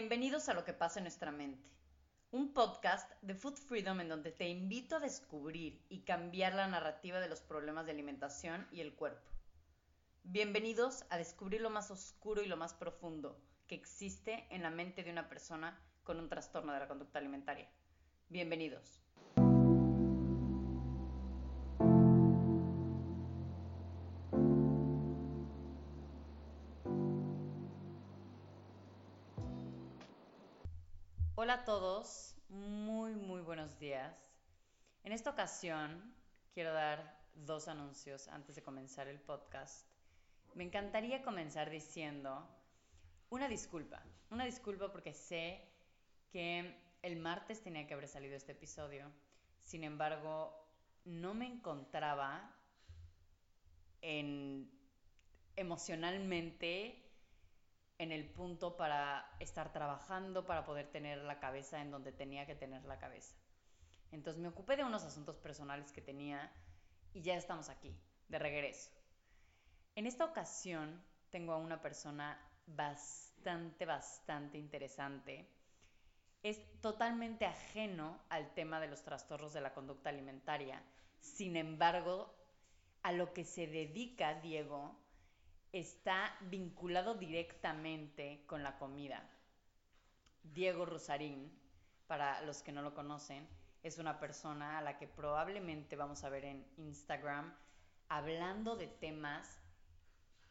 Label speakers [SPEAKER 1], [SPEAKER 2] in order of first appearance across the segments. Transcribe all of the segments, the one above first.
[SPEAKER 1] Bienvenidos a Lo que pasa en nuestra mente, un podcast de Food Freedom en donde te invito a descubrir y cambiar la narrativa de los problemas de alimentación y el cuerpo. Bienvenidos a descubrir lo más oscuro y lo más profundo que existe en la mente de una persona con un trastorno de la conducta alimentaria. Bienvenidos. Hola a todos, muy muy buenos días. En esta ocasión quiero dar dos anuncios antes de comenzar el podcast. Me encantaría comenzar diciendo una disculpa, una disculpa porque sé que el martes tenía que haber salido este episodio, sin embargo no me encontraba en emocionalmente en el punto para estar trabajando, para poder tener la cabeza en donde tenía que tener la cabeza. Entonces me ocupé de unos asuntos personales que tenía y ya estamos aquí, de regreso. En esta ocasión tengo a una persona bastante, bastante interesante. Es totalmente ajeno al tema de los trastornos de la conducta alimentaria. Sin embargo, a lo que se dedica Diego está vinculado directamente con la comida. Diego Rosarín, para los que no lo conocen, es una persona a la que probablemente vamos a ver en Instagram hablando de temas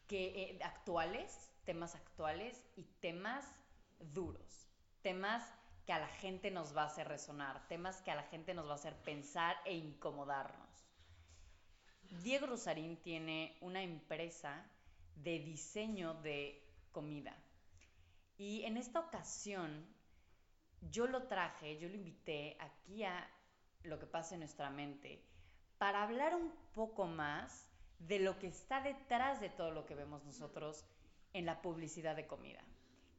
[SPEAKER 1] que, eh, actuales, temas actuales y temas duros, temas que a la gente nos va a hacer resonar, temas que a la gente nos va a hacer pensar e incomodarnos. Diego Rosarín tiene una empresa de diseño de comida. Y en esta ocasión yo lo traje, yo lo invité aquí a lo que pasa en nuestra mente para hablar un poco más de lo que está detrás de todo lo que vemos nosotros en la publicidad de comida.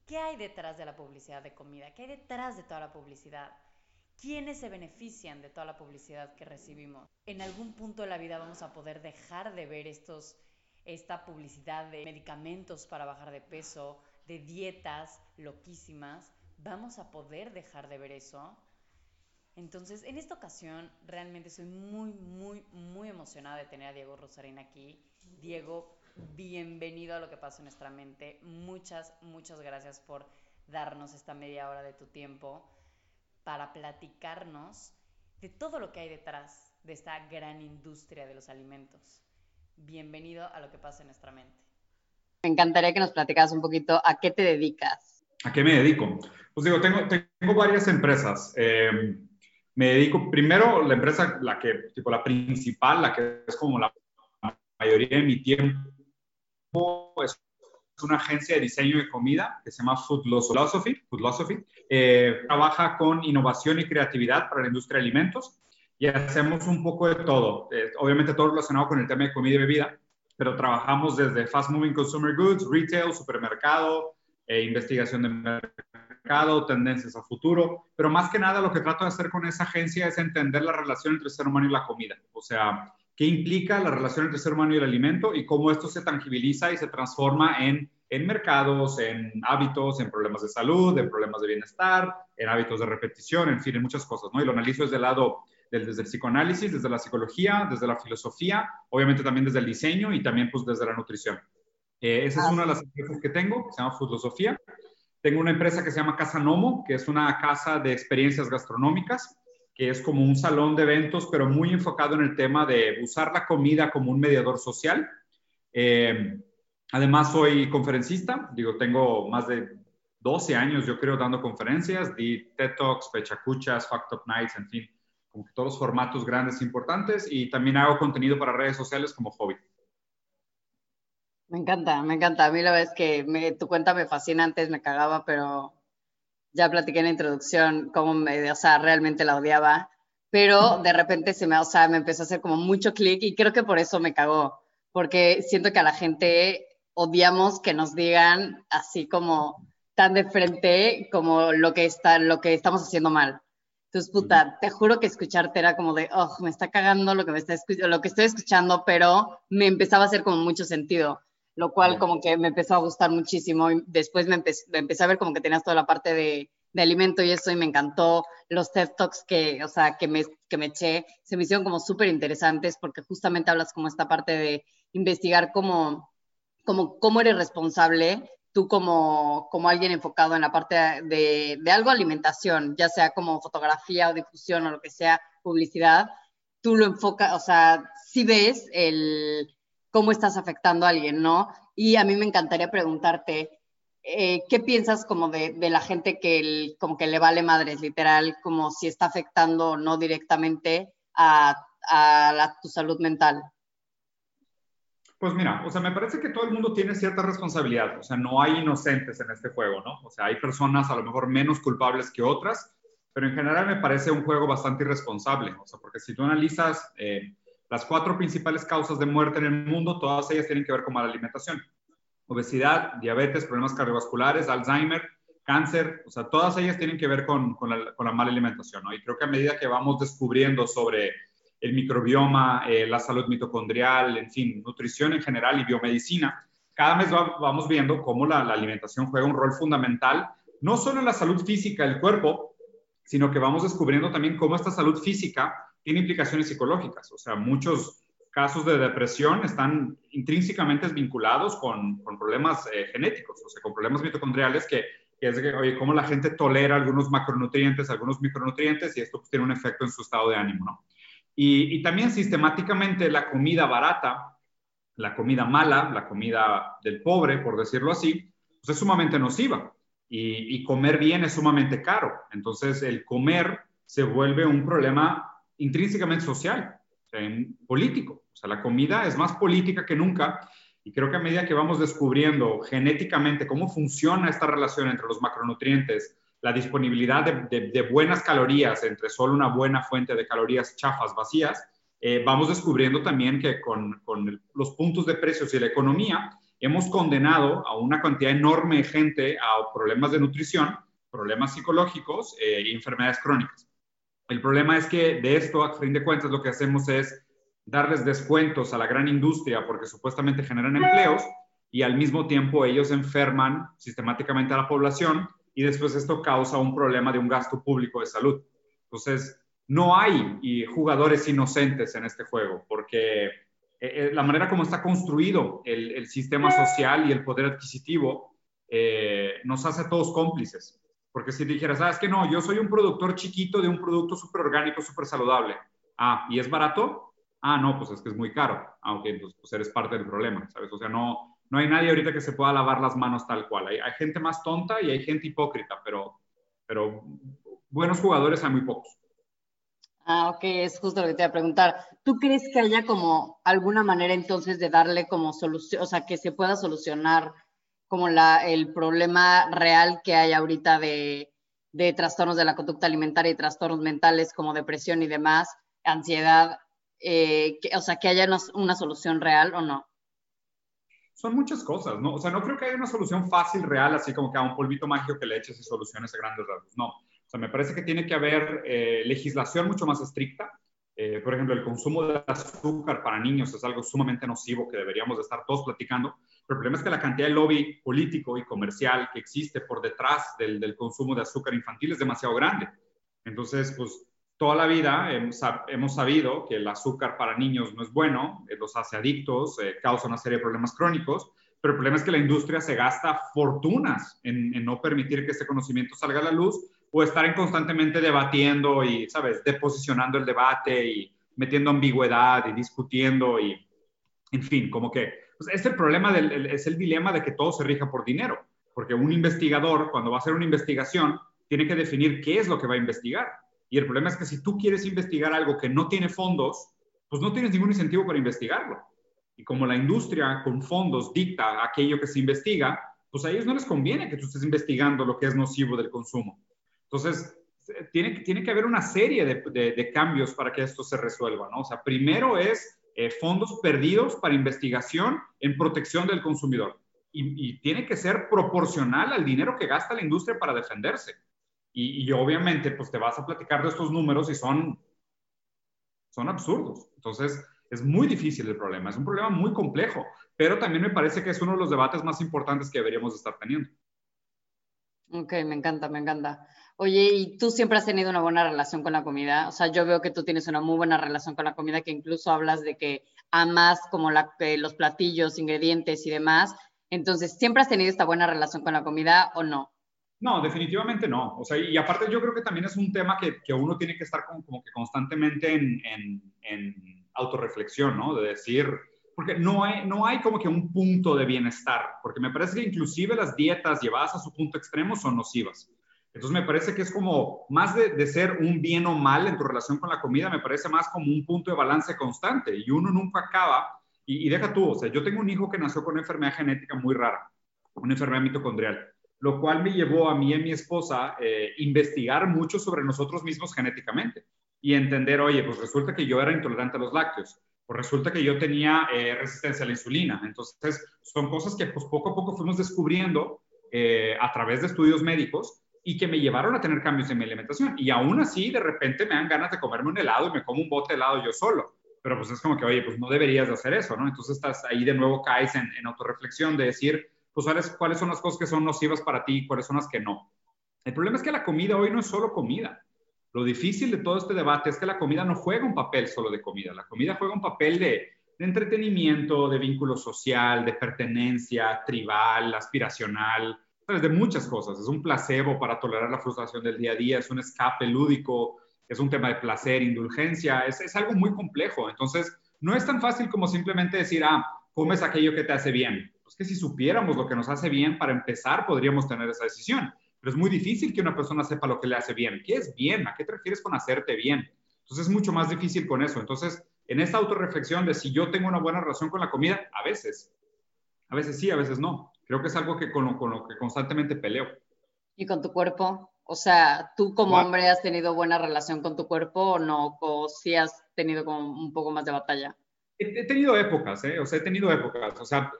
[SPEAKER 1] ¿Qué hay detrás de la publicidad de comida? ¿Qué hay detrás de toda la publicidad? ¿Quiénes se benefician de toda la publicidad que recibimos? En algún punto de la vida vamos a poder dejar de ver estos esta publicidad de medicamentos para bajar de peso, de dietas loquísimas, vamos a poder dejar de ver eso. Entonces, en esta ocasión, realmente soy muy, muy, muy emocionada de tener a Diego Rosarín aquí. Diego, bienvenido a lo que pasa en nuestra mente. Muchas, muchas gracias por darnos esta media hora de tu tiempo para platicarnos de todo lo que hay detrás de esta gran industria de los alimentos bienvenido a lo que pasa en nuestra mente.
[SPEAKER 2] Me encantaría que nos platicaras un poquito a qué te dedicas.
[SPEAKER 3] ¿A qué me dedico? Pues digo, tengo, tengo varias empresas. Eh, me dedico, primero, la empresa, la que, tipo, la principal, la que es como la mayoría de mi tiempo, es una agencia de diseño de comida que se llama Food Philosophy. Food Philosophy. Eh, trabaja con innovación y creatividad para la industria de alimentos y hacemos un poco de todo. Eh, obviamente todo relacionado con el tema de comida y bebida, pero trabajamos desde fast moving consumer goods, retail, supermercado, eh, investigación de mercado, tendencias a futuro, pero más que nada lo que trato de hacer con esa agencia es entender la relación entre el ser humano y la comida, o sea, qué implica la relación entre el ser humano y el alimento y cómo esto se tangibiliza y se transforma en, en mercados, en hábitos, en problemas de salud, en problemas de bienestar, en hábitos de repetición, en fin, en muchas cosas, ¿no? Y lo analizo desde el lado desde el psicoanálisis, desde la psicología, desde la filosofía, obviamente también desde el diseño y también pues desde la nutrición. Eh, esa es ah, una de las empresas que tengo, que se llama Filosofía. Tengo una empresa que se llama Casa Nomo, que es una casa de experiencias gastronómicas, que es como un salón de eventos, pero muy enfocado en el tema de usar la comida como un mediador social. Eh, además, soy conferencista, digo, tengo más de 12 años, yo creo, dando conferencias, di TED Talks, Pechacuchas, Fact Up Nights, en fin, como que todos los formatos grandes e importantes y también hago contenido para redes sociales como hobby.
[SPEAKER 2] Me encanta, me encanta. A mí la verdad es que tu cuenta me fascina, antes me cagaba, pero ya platiqué en la introducción cómo me, o sea, realmente la odiaba, pero de repente se me, o sea, me empezó a hacer como mucho clic y creo que por eso me cagó, porque siento que a la gente odiamos que nos digan así como tan de frente como lo que está, lo que estamos haciendo mal. Entonces, puta, te juro que escucharte era como de, oh, me está cagando lo que, me está lo que estoy escuchando, pero me empezaba a hacer como mucho sentido. lo cual como que me empezó a gustar muchísimo. Y después me, empecé a ver como que tenías toda la parte de, de, alimento y eso, y me encantó los TED Talks que, o sea, que me, que me eché, se me hicieron como súper interesantes porque justamente hablas como esta parte de investigar cómo, cómo, cómo eres responsable tú como, como alguien enfocado en la parte de, de, algo alimentación, ya sea como fotografía o difusión o lo que sea, publicidad, tú lo enfocas, o sea, si ves el cómo estás afectando a alguien, ¿no? Y a mí me encantaría preguntarte, eh, ¿qué piensas como de, la gente que como que le vale madres, literal, como si está afectando o no directamente a, a tu salud mental?
[SPEAKER 3] Pues mira, o sea, me parece que todo el mundo tiene cierta responsabilidad, o sea, no hay inocentes en este juego, ¿no? O sea, hay personas a lo mejor menos culpables que otras, pero en general me parece un juego bastante irresponsable, o sea, porque si tú analizas eh, las cuatro principales causas de muerte en el mundo, todas ellas tienen que ver con mala alimentación. Obesidad, diabetes, problemas cardiovasculares, Alzheimer, cáncer, o sea, todas ellas tienen que ver con, con, la, con la, mala alimentación, ¿no? Y creo que a medida que vamos descubriendo sobre el microbioma, eh, la salud mitocondrial, en fin, nutrición en general y biomedicina, cada mes vamos viendo cómo la, alimentación juega un rol fundamental, no solo en la salud física del cuerpo, sino que vamos descubriendo también cómo esta salud física tiene implicaciones psicológicas. O sea, muchos casos de depresión están intrínsecamente vinculados con, problemas eh, genéticos, o sea, con problemas mitocondriales que, es oye, cómo la gente tolera algunos macronutrientes, algunos micronutrientes y esto pues, tiene un efecto en su estado de ánimo, ¿no? Y, también sistemáticamente la comida barata, la comida mala, la comida del pobre, por decirlo así, pues es sumamente nociva. Y, comer bien es sumamente caro. Entonces, el comer se vuelve un problema intrínsecamente social, político. O sea, la comida es más política que nunca. Y creo que a medida que vamos descubriendo genéticamente cómo funciona esta relación entre los macronutrientes, la disponibilidad de, buenas calorías entre solo una buena fuente de calorías chafas vacías, eh, vamos descubriendo también que con, los puntos de precios y la economía hemos condenado a una cantidad enorme de gente a problemas de nutrición, problemas psicológicos eh, enfermedades crónicas. El problema es que de esto, a fin de cuentas, lo que hacemos es darles descuentos a la gran industria porque supuestamente generan empleos y al mismo tiempo ellos enferman sistemáticamente a la población y después esto causa un problema de un gasto público de salud. Entonces, no hay jugadores inocentes en este juego, porque eh, eh, la manera como está construido el, sistema social y el poder adquisitivo eh, nos hace a todos cómplices. Porque si dijeras, ah, que no, yo soy un productor chiquito de un producto súper orgánico, súper saludable. Ah, ¿y es barato? Ah, no, pues es que es muy caro. Aunque ah, pues eres parte del problema, ¿sabes? O sea, no, no hay nadie ahorita que se pueda lavar las manos tal cual. Hay, gente más tonta y hay gente hipócrita, pero, buenos jugadores hay muy pocos.
[SPEAKER 2] Ah, ok, es justo lo que te iba a preguntar. ¿Tú crees que haya como alguna manera entonces de darle como solución, o sea, que se pueda solucionar como el problema real que hay ahorita de, de trastornos de la conducta alimentaria y trastornos mentales como depresión y demás, ansiedad, eh, o sea, que haya una solución real o no?
[SPEAKER 3] Son muchas cosas, ¿no? O sea, no creo que haya una solución fácil, real, así como que a un polvito mágico que le eches y soluciones a grandes rasgos. No. O sea, me parece que tiene que haber eh, legislación mucho más estricta. Eh, por ejemplo, el consumo de azúcar para niños es algo sumamente nocivo que deberíamos de estar todos platicando. Pero el problema es que la cantidad de lobby político y comercial que existe por detrás del, del consumo de azúcar infantil es demasiado grande. Entonces, pues toda la vida hemos, sabido que el azúcar para niños no es bueno, eh, los hace adictos, eh, causa una serie de problemas crónicos, pero el problema es que la industria se gasta fortunas en, no permitir que este conocimiento salga a la luz o estar en constantemente debatiendo y, ¿sabes?, deposicionando el debate y metiendo ambigüedad y discutiendo y, en fin, como que, pues, es el problema, del, es el dilema de que todo se rija por dinero, porque un investigador, cuando va a hacer una investigación, tiene que definir qué es lo que va a investigar y el problema es que si tú quieres investigar algo que no tiene fondos, pues no tienes ningún incentivo para investigarlo. Y como la industria con fondos dicta aquello que se investiga, pues a ellos no les conviene que tú estés investigando lo que es nocivo del consumo. Entonces, tiene, que haber una serie de, cambios para que esto se resuelva, ¿no? O sea, primero es eh, fondos perdidos para investigación en protección del consumidor. Y, tiene que ser proporcional al dinero que gasta la industria para defenderse. Y, obviamente, pues te vas a platicar de estos números y son, son absurdos. Entonces, Es muy difícil el problema, es un problema muy complejo, pero también me parece que es uno de los debates más importantes que deberíamos estar teniendo.
[SPEAKER 2] Ok, me encanta, me encanta. Oye, ¿y tú siempre has tenido una buena relación con la comida? O sea, yo veo que tú tienes una muy buena relación con la comida, que incluso hablas de que amas como los platillos, ingredientes y demás. Entonces, ¿siempre has tenido esta buena relación con la comida o no?
[SPEAKER 3] No, definitivamente no. O sea, y aparte yo creo que también es un tema que, que uno tiene que estar como, como que constantemente en, en, en, autorreflexión, ¿no? De decir, porque no hay, no hay como que un punto de bienestar, porque me parece que inclusive las dietas llevadas a su punto extremo son nocivas. Entonces me parece que es como, más de, de, ser un bien o mal en tu relación con la comida, me parece más como un punto de balance constante y uno nunca acaba, y, y deja tú, o sea, yo tengo un hijo que nació con una enfermedad genética muy rara, una enfermedad mitocondrial lo cual me llevó a mí y a mi esposa eh, investigar mucho sobre nosotros mismos genéticamente y entender, oye, pues resulta que yo era intolerante a los lácteos, pues resulta que yo tenía eh, resistencia a la insulina. Entonces, son cosas que pues poco a poco fuimos descubriendo eh, a través de estudios médicos y que me llevaron a tener cambios en mi alimentación. Y aún así, de repente me dan ganas de comerme un helado y me como un bote de helado yo solo. Pero pues es como que, oye, pues no deberías de hacer eso, ¿no? Entonces estás ahí de nuevo caes en, en autorreflexión de decir, pues sabes cuáles son las cosas que son nocivas para ti y cuáles son las que no. El problema es que la comida hoy no es solo comida. Lo difícil de todo este debate es que la comida no juega un papel solo de comida. La comida juega un papel de, de entretenimiento, de vínculo social, de pertenencia tribal, aspiracional, ¿sabes? de muchas cosas. Es un placebo para tolerar la frustración del día a día, es un escape lúdico, es un tema de placer, indulgencia, es, es algo muy complejo. Entonces, no es tan fácil como simplemente decir, ah, comes aquello que te hace bien pues que si supiéramos lo que nos hace bien, para empezar, podríamos tener esa decisión. Pero es muy difícil que una persona sepa lo que le hace bien. ¿Qué es bien? ¿A qué te refieres con hacerte bien? Entonces es mucho más difícil con eso. Entonces, en esta autorreflexión de si yo tengo una buena relación con la comida, a veces, a veces sí, a veces no. Creo que es algo que con lo, con lo que constantemente peleo.
[SPEAKER 2] ¿Y con tu cuerpo? O sea, ¿tú como hombre has tenido buena relación con tu cuerpo o no? ¿O sí has tenido como un poco más de batalla?
[SPEAKER 3] He, he tenido épocas, ¿eh? O sea, he tenido épocas. O sea,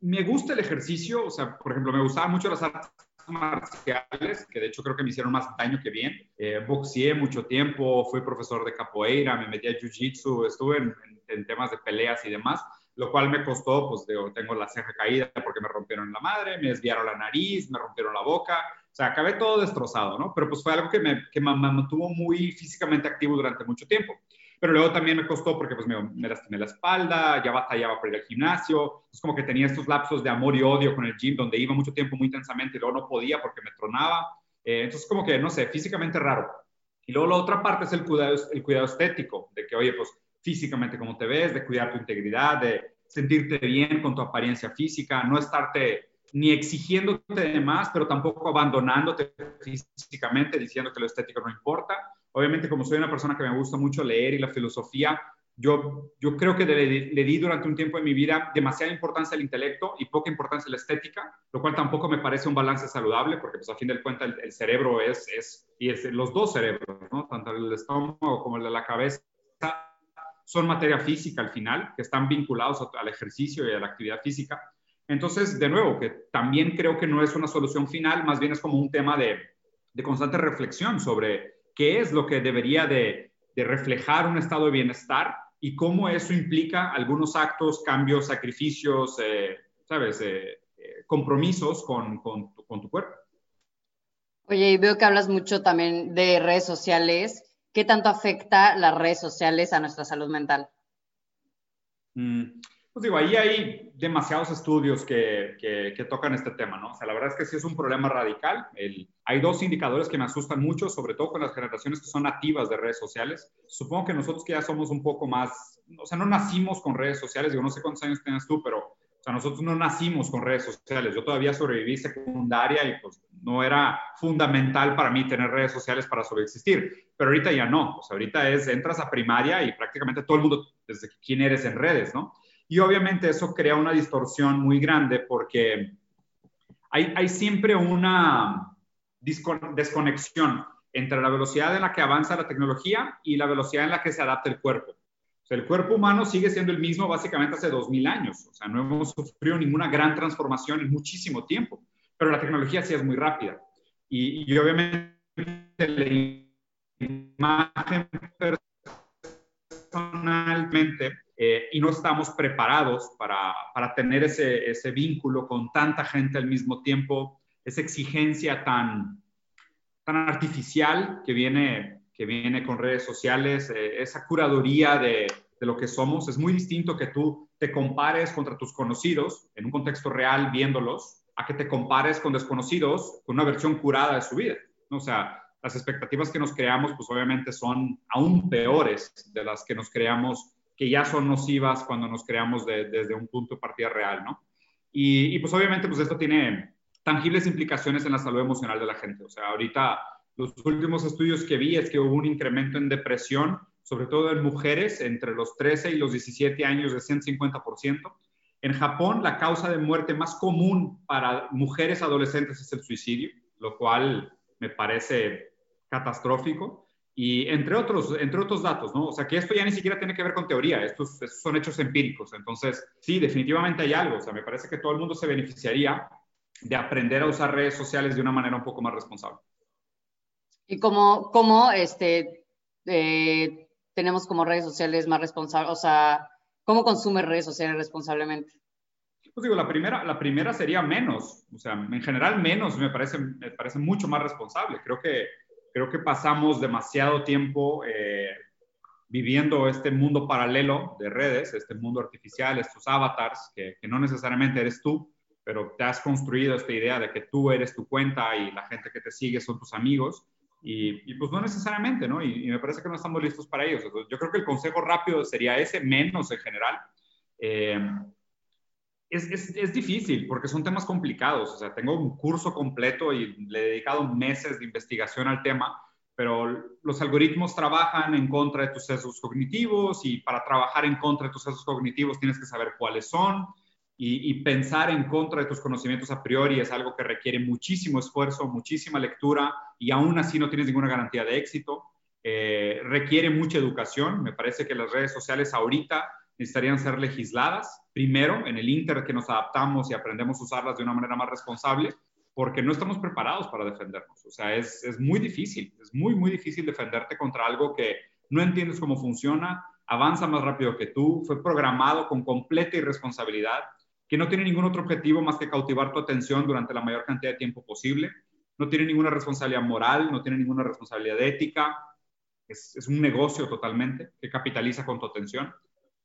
[SPEAKER 3] me gusta el ejercicio, o sea, por ejemplo, me gustaban mucho las artes marciales, que de hecho creo que me hicieron más daño que bien. Eh, boxeé mucho tiempo, fui profesor de capoeira, me metí a jiu-jitsu, estuve en, en, en, temas de peleas y demás, lo cual me costó, pues digo, tengo la ceja caída porque me rompieron la madre, me desviaron la nariz, me rompieron la boca, o sea, acabé todo destrozado, ¿no? Pero pues fue algo que me, que me mantuvo muy físicamente activo durante mucho tiempo pero luego también me costó porque pues me, me lastimé la espalda, ya batallaba por ir al gimnasio, es como que tenía estos lapsos de amor y odio con el gym donde iba mucho tiempo muy intensamente y luego no podía porque me tronaba, eh, entonces como que, no sé, físicamente raro. Y luego la otra parte es el cuidado, el cuidado estético, de que, oye, pues físicamente cómo te ves, de cuidar tu integridad, de sentirte bien con tu apariencia física, no estarte ni exigiéndote de más, pero tampoco abandonándote físicamente, diciendo que lo estético no importa obviamente como soy una persona que me gusta mucho leer y la filosofía, yo, yo creo que le, di durante un tiempo de mi vida demasiada importancia al intelecto y poca importancia a la estética, lo cual tampoco me parece un balance saludable, porque pues a fin de cuentas el, el, cerebro es, es, y es los dos cerebros, ¿no? tanto el estómago como el de la cabeza, son materia física al final, que están vinculados al ejercicio y a la actividad física. Entonces, de nuevo, que también creo que no es una solución final, más bien es como un tema de, de constante reflexión sobre qué es lo que debería de, de reflejar un estado de bienestar y cómo eso implica algunos actos, cambios, sacrificios, eh, ¿sabes? Eh, eh, compromisos con, con, tu, con, tu, cuerpo.
[SPEAKER 2] Oye, y veo que hablas mucho también de redes sociales. ¿Qué tanto afecta las redes sociales a nuestra salud mental?
[SPEAKER 3] Mm, pues digo, ahí hay demasiados estudios que, que, que, tocan este tema, ¿no? O sea, la verdad es que sí es un problema radical. El, hay dos indicadores que me asustan mucho, sobre todo con las generaciones que son nativas de redes sociales. Supongo que nosotros que ya somos un poco más, o sea, no nacimos con redes sociales, digo, no sé cuántos años tienes tú, pero, o sea, nosotros no nacimos con redes sociales. Yo todavía sobreviví secundaria y pues no era fundamental para mí tener redes sociales para sobreexistir, pero ahorita ya no. O sea, ahorita es, entras a primaria y prácticamente todo el mundo, desde quién eres en redes, ¿no? Y obviamente eso crea una distorsión muy grande porque hay, hay siempre una desconexión entre la velocidad en la que avanza la tecnología y la velocidad en la que se adapta el cuerpo. O sea, el cuerpo humano sigue siendo el mismo básicamente hace 2000 años. O sea, no hemos sufrido ninguna gran transformación en muchísimo tiempo, pero la tecnología sí es muy rápida. Y, y obviamente la imagen personalmente y no estamos preparados para, para tener ese, ese, vínculo con tanta gente al mismo tiempo, esa exigencia tan, tan artificial que viene, que viene con redes sociales, eh, esa curaduría de, de lo que somos. Es muy distinto que tú te compares contra tus conocidos en un contexto real viéndolos, a que te compares con desconocidos con una versión curada de su vida. O sea, las expectativas que nos creamos, pues obviamente son aún peores de las que nos creamos, que ya son nocivas cuando nos creamos desde un punto de partida real, ¿no? Y, pues obviamente, pues esto tiene tangibles implicaciones en la salud emocional de la gente. O sea, ahorita los últimos estudios que vi es que hubo un incremento en depresión, sobre todo en mujeres entre los 13 y los 17 años de 150%. En Japón, la causa de muerte más común para mujeres adolescentes es el suicidio, lo cual me parece catastrófico. Y entre otros, entre otros datos, ¿no? O sea, que esto ya ni siquiera tiene que ver con teoría, estos, son hechos empíricos. Entonces, sí, definitivamente hay algo. O sea, me parece que todo el mundo se beneficiaría de aprender a usar redes sociales de una manera un poco más responsable.
[SPEAKER 2] ¿Y cómo, cómo este, eh, tenemos como redes sociales más responsables? O sea, ¿cómo consume redes sociales responsablemente?
[SPEAKER 3] Pues digo, la primera, la primera sería menos. O sea, en general menos me parece, me parece mucho más responsable. Creo que creo que pasamos demasiado tiempo eh, viviendo este mundo paralelo de redes, este mundo artificial, estos avatars, que, no necesariamente eres tú, pero te has construido esta idea de que tú eres tu cuenta y la gente que te sigue son tus amigos. Y, pues no necesariamente, ¿no? Y, me parece que no estamos listos para ellos. yo creo que el consejo rápido sería ese, menos en general. Eh, es, es, difícil porque son temas complicados. O sea, tengo un curso completo y le he dedicado meses de investigación al tema, pero los algoritmos trabajan en contra de tus sesgos cognitivos y para trabajar en contra de tus sesgos cognitivos tienes que saber cuáles son y, y pensar en contra de tus conocimientos a priori es algo que requiere muchísimo esfuerzo, muchísima lectura y aún así no tienes ninguna garantía de éxito. Eh, requiere mucha educación. Me parece que las redes sociales ahorita necesitarían ser legisladas, primero en el Inter que nos adaptamos y aprendemos a usarlas de una manera más responsable, porque no estamos preparados para defendernos. O sea, es, es muy difícil, es muy, muy difícil defenderte contra algo que no entiendes cómo funciona, avanza más rápido que tú, fue programado con completa irresponsabilidad, que no tiene ningún otro objetivo más que cautivar tu atención durante la mayor cantidad de tiempo posible, no tiene ninguna responsabilidad moral, no tiene ninguna responsabilidad ética, es, es un negocio totalmente que capitaliza con tu atención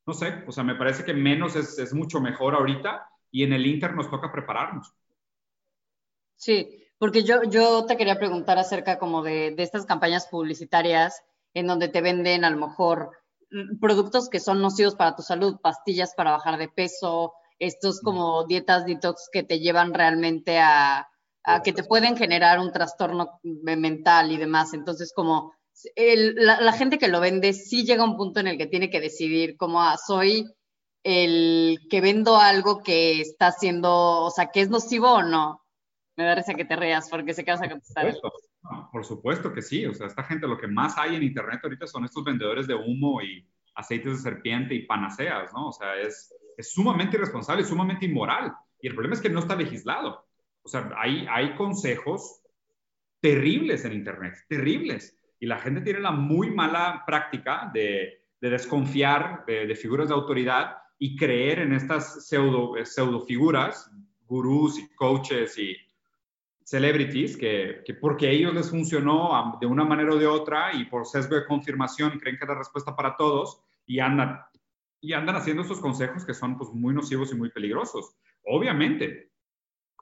[SPEAKER 3] no sé, o sea, me parece que menos es, mucho mejor ahorita y en el Inter nos toca prepararnos.
[SPEAKER 2] Sí, porque yo, yo te quería preguntar acerca como de, estas campañas publicitarias en donde te venden a lo mejor productos que son nocivos para tu salud, pastillas para bajar de peso, estos como dietas detox que te llevan realmente a, a que te pueden generar un trastorno mental y demás. Entonces, como la, gente que lo vende sí llega a un punto en el que tiene que decidir cómo ah, soy el que vendo algo que está haciendo, o sea, que es nocivo o no. Me da risa que te reas porque sé que vas a contestar.
[SPEAKER 3] Por supuesto, que sí. O sea, esta gente, lo que más hay en Internet ahorita son estos vendedores de humo y aceites de serpiente y panaceas, ¿no? O sea, es, es sumamente irresponsable, sumamente inmoral. Y el problema es que no está legislado. O sea, hay, hay consejos terribles en Internet, terribles y la gente tiene la muy mala práctica de, desconfiar de, figuras de autoridad y creer en estas pseudo, pseudo figuras, gurús y coaches y celebrities, que, porque a ellos les funcionó de una manera o de otra y por sesgo de confirmación creen que es la respuesta para todos y andan, y andan haciendo estos consejos que son pues, muy nocivos y muy peligrosos. Obviamente,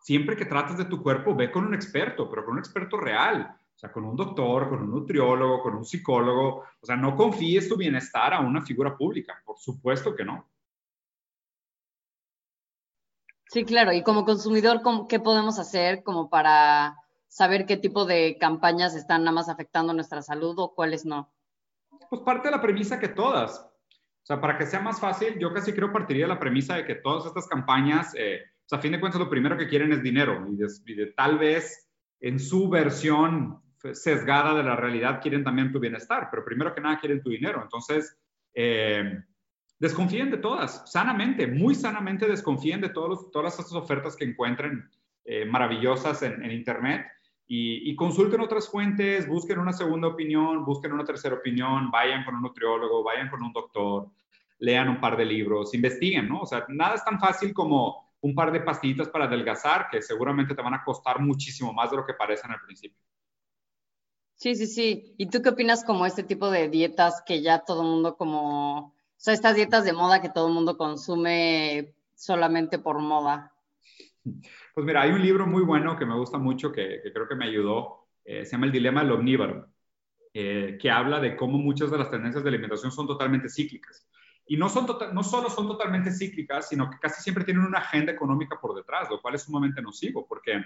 [SPEAKER 3] siempre que tratas de tu cuerpo, ve con un experto, pero con un experto real o sea, con un doctor, con un nutriólogo, con un psicólogo. O sea, no confíes tu bienestar a una figura pública. Por supuesto que no.
[SPEAKER 2] Sí, claro. Y como consumidor, ¿qué podemos hacer como para saber qué tipo de campañas están nada más afectando nuestra salud o cuáles no?
[SPEAKER 3] Pues parte de la premisa que todas. O sea, para que sea más fácil, yo casi creo partiría de la premisa de que todas estas campañas, eh, o sea, a fin de cuentas, lo primero que quieren es dinero y de tal vez en su versión sesgada de la realidad quieren también tu bienestar, pero primero que nada quieren tu dinero. Entonces, eh, desconfíen de todas, sanamente, muy sanamente desconfíen de todas estas ofertas que encuentren eh, maravillosas en, Internet y, consulten otras fuentes, busquen una segunda opinión, busquen una tercera opinión, vayan con un nutriólogo, vayan con un doctor, lean un par de libros, investiguen, ¿no? O sea, nada es tan fácil como un par de pastillitas para adelgazar que seguramente te van a costar muchísimo más de lo que parecen al principio.
[SPEAKER 2] Sí, sí, sí. ¿Y tú qué opinas como este tipo de dietas que ya todo el mundo como, o sea, estas dietas de moda que todo el mundo consume solamente por moda?
[SPEAKER 3] Pues mira, hay un libro muy bueno que me gusta mucho, que, creo que me ayudó, eh, se llama El Dilema del Omnívoro, eh, que habla de cómo muchas de las tendencias de alimentación son totalmente cíclicas. Y no, son tota-, no solo son totalmente cíclicas, sino que casi siempre tienen una agenda económica por detrás, lo cual es sumamente nocivo, porque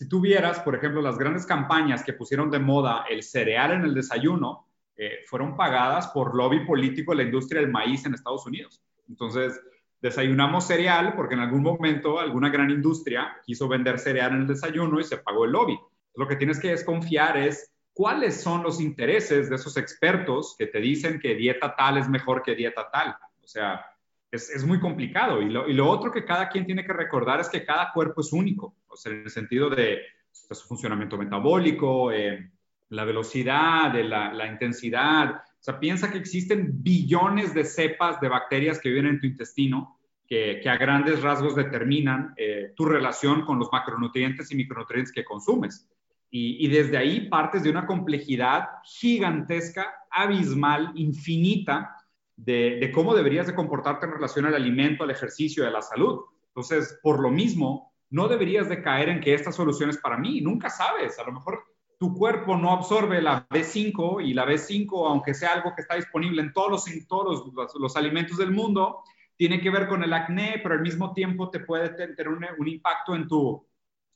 [SPEAKER 3] si tú vieras, por ejemplo, las grandes campañas que pusieron de moda el cereal en el desayuno, eh, fueron pagadas por lobby político de la industria del maíz en Estados Unidos. Entonces, desayunamos cereal porque en algún momento alguna gran industria quiso vender cereal en el desayuno y se pagó el lobby. Lo que tienes que desconfiar es cuáles son los intereses de esos expertos que te dicen que dieta tal es mejor que dieta tal. O sea, es, muy complicado. Y lo, otro que cada quien tiene que recordar es que cada cuerpo es único, o sea, en el sentido de, su funcionamiento metabólico, eh, la velocidad, de la, intensidad. O sea, piensa que existen billones de cepas de bacterias que viven en tu intestino que, a grandes rasgos determinan eh, tu relación con los macronutrientes y micronutrientes que consumes. Y, y, desde ahí partes de una complejidad gigantesca, abismal, infinita, de, cómo deberías de comportarte en relación al alimento, al ejercicio a la salud. Entonces, por lo mismo, no deberías de caer en que esta solución es para mí. Nunca sabes. A lo mejor tu cuerpo no absorbe la B5 y la B5, aunque sea algo que está disponible en todos los, en todos los, alimentos del mundo, tiene que ver con el acné, pero al mismo tiempo te puede tener un, impacto en tu,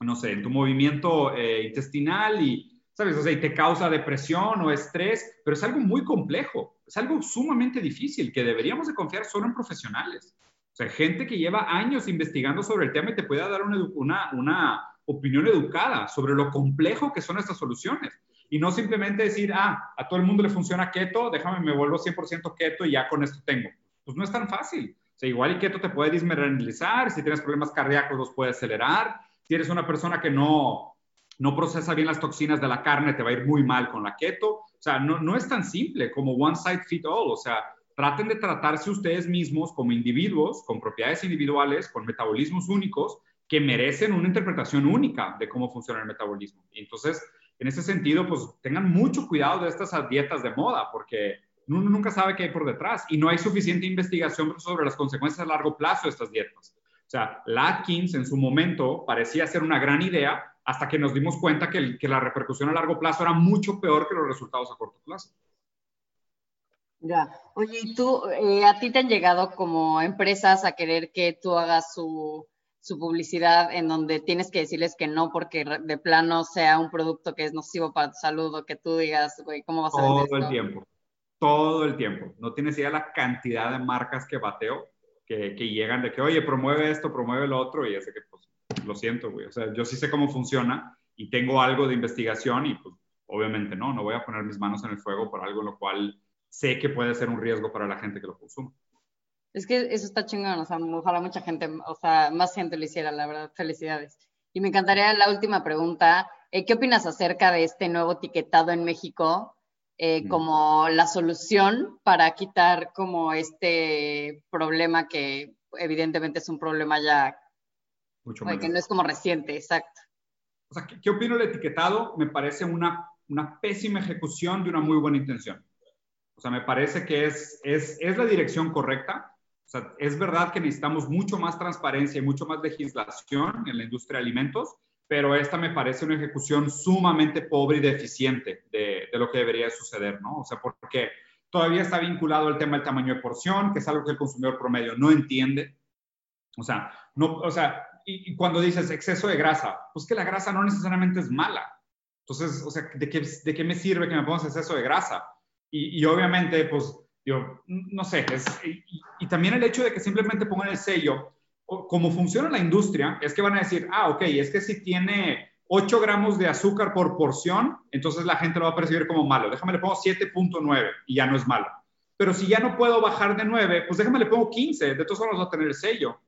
[SPEAKER 3] no sé, en tu movimiento eh, intestinal y, ¿sabes? O sea, y te causa depresión o estrés, pero es algo muy complejo, es algo sumamente difícil que deberíamos de confiar solo en profesionales. O sea, gente que lleva años investigando sobre el tema y te pueda dar una, una, una opinión educada sobre lo complejo que son estas soluciones. Y no simplemente decir, ah, a todo el mundo le funciona keto, déjame, me vuelvo 100% keto y ya con esto tengo. Pues no es tan fácil. O sea, igual y keto te puede disminuir, si tienes problemas cardíacos los puede acelerar, si eres una persona que no, no procesa bien las toxinas de la carne, te va a ir muy mal con la keto. O sea, no, es tan simple como one size fit all. O sea, traten de tratarse ustedes mismos como individuos, con propiedades individuales, con metabolismos únicos, que merecen una interpretación única de cómo funciona el metabolismo. entonces, en ese sentido, pues tengan mucho cuidado de estas dietas de moda, porque uno nunca sabe qué hay por detrás y no hay suficiente investigación sobre las consecuencias a largo plazo de estas dietas. O sea, Atkins en su momento parecía ser una gran idea, hasta que nos dimos cuenta que, la repercusión a largo plazo era mucho peor que los resultados a corto plazo.
[SPEAKER 2] Ya. Oye, ¿y tú, eh, a ti te han llegado como empresas a querer que tú hagas su, publicidad en donde tienes que decirles que no porque de plano sea un producto que es nocivo para tu salud o que tú digas, güey, ¿cómo vas a
[SPEAKER 3] Todo el tiempo, todo el tiempo. No tienes idea la cantidad de marcas que bateo que, que llegan de que, oye, promueve esto, promueve lo otro y ese que, pues, lo siento, güey. O sea, yo sí sé cómo funciona y tengo algo de investigación y pues obviamente no, no voy a poner mis manos en el fuego por algo lo cual sé que puede ser un riesgo para la gente que lo consume.
[SPEAKER 2] Es que eso está chingón, o sea, ojalá mucha gente, o sea, más gente lo hiciera, la verdad, felicidades. Y me encantaría la última pregunta, eh, ¿qué opinas acerca de este nuevo etiquetado en México eh, mm. como la solución para quitar como este problema que evidentemente es un problema ya mucho Que no es como reciente, exacto.
[SPEAKER 3] O sea, ¿qué, opino del etiquetado? Me parece una, una pésima ejecución de una muy buena intención. O sea, me parece que es, es, es la dirección correcta. O sea, es verdad que necesitamos mucho más transparencia y mucho más legislación en la industria de alimentos, pero esta me parece una ejecución sumamente pobre y deficiente de, de lo que debería suceder, ¿no? O sea, porque todavía está vinculado el tema del tamaño de porción, que es algo que el consumidor promedio no entiende. O sea, no, o sea, y, cuando dices exceso de grasa, pues que la grasa no necesariamente es mala. Entonces, o sea, ¿de qué, me sirve que me pongas exceso de grasa? Y, y obviamente, pues, yo, no sé, es, y, también el hecho de que simplemente pongan el sello, como funciona la industria, es que van a decir, ah, ok, es que si tiene 8 gramos de azúcar por porción, entonces la gente lo va a percibir como malo. Déjame le pongo 7.9 y ya no es malo. Pero si ya no puedo bajar de 9, pues déjame le pongo 15, de todos modos va a tener el sello.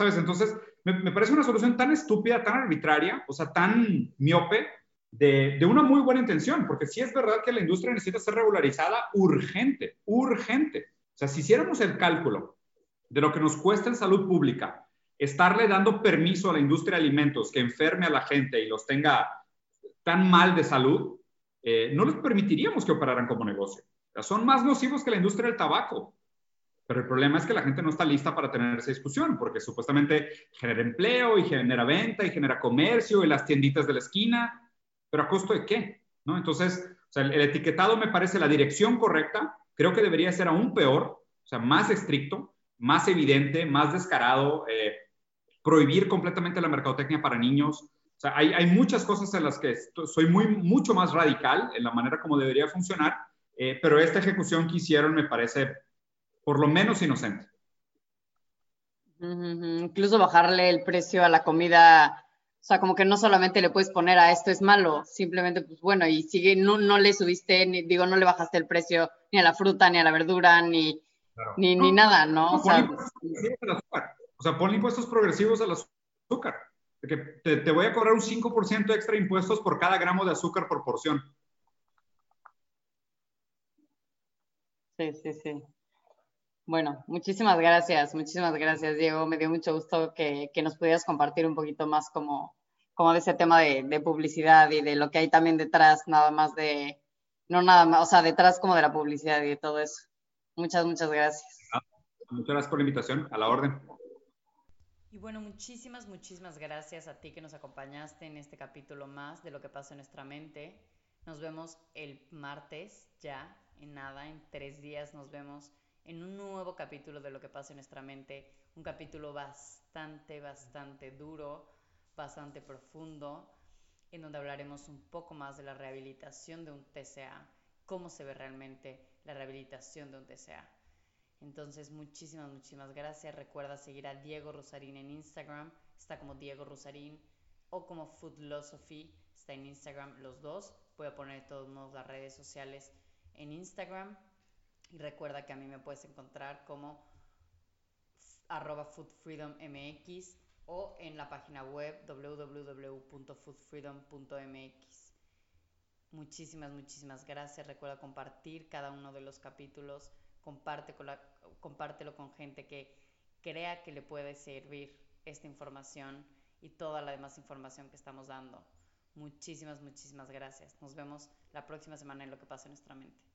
[SPEAKER 3] Entonces, me, parece una solución tan estúpida, tan arbitraria, o sea, tan miope, de, una muy buena intención, porque sí es verdad que la industria necesita ser regularizada urgente, urgente. O sea, si hiciéramos el cálculo de lo que nos cuesta en salud pública estarle dando permiso a la industria de alimentos que enferme a la gente y los tenga tan mal de salud, eh, no les permitiríamos que operaran como negocio. son más nocivos que la industria del tabaco. Pero el problema es que la gente no está lista para tener esa discusión, porque supuestamente genera empleo y genera venta y genera comercio y las tienditas de la esquina, pero ¿a costo de qué? ¿No? Entonces, el, etiquetado me parece la dirección correcta, creo que debería ser aún peor, o sea, más estricto, más evidente, más descarado, eh, prohibir completamente la mercadotecnia para niños. O sea, hay, hay, muchas cosas en las que soy muy, mucho más radical en la manera como debería funcionar, eh, pero esta ejecución que hicieron me parece por lo menos inocente.
[SPEAKER 2] Incluso bajarle el precio a la comida, o sea, como que no solamente le puedes poner a esto es malo, simplemente, pues bueno, y sigue, no, no le subiste, ni, digo, no le bajaste el precio ni a la fruta, ni a la verdura, ni, ni, ni, nada, ¿no?
[SPEAKER 3] o, sea, o sea, ponle impuestos progresivos al azúcar. Que te, te voy a cobrar un 5% extra de impuestos por cada gramo de azúcar por porción.
[SPEAKER 2] Sí, sí, sí. Bueno, muchísimas gracias, muchísimas gracias, Diego. Me dio mucho gusto que, nos pudieras compartir un poquito más como, como de ese tema de, publicidad y de lo que hay también detrás, nada más de, no nada más, o sea, detrás como de la publicidad y de todo eso. Muchas, muchas gracias.
[SPEAKER 3] Ah, muchas gracias por la invitación, a la orden.
[SPEAKER 1] Y bueno, muchísimas, muchísimas gracias a ti que nos acompañaste en este capítulo más de lo que pasa en nuestra mente. Nos vemos el martes ya, en nada, en tres días nos vemos en un nuevo capítulo de lo que pasa en nuestra mente, un capítulo bastante, bastante duro, bastante profundo, en donde hablaremos un poco más de la rehabilitación de un TCA, cómo se ve realmente la rehabilitación de un TCA. Entonces, muchísimas, muchísimas gracias. Recuerda seguir a Diego Rosarín en Instagram, está como Diego Rosarín, o como Foodlosophy, está en Instagram los dos. Voy a poner de todos modos las redes sociales en Instagram. Y recuerda que a mí me puedes encontrar como arroba foodfreedommx o en la página web www.foodfreedom.mx. Muchísimas, muchísimas gracias. Recuerda compartir cada uno de los capítulos. Comparte con compártelo con gente que crea que le puede servir esta información y toda la demás información que estamos dando. Muchísimas, muchísimas gracias. Nos vemos la próxima semana en lo que pasa en nuestra mente.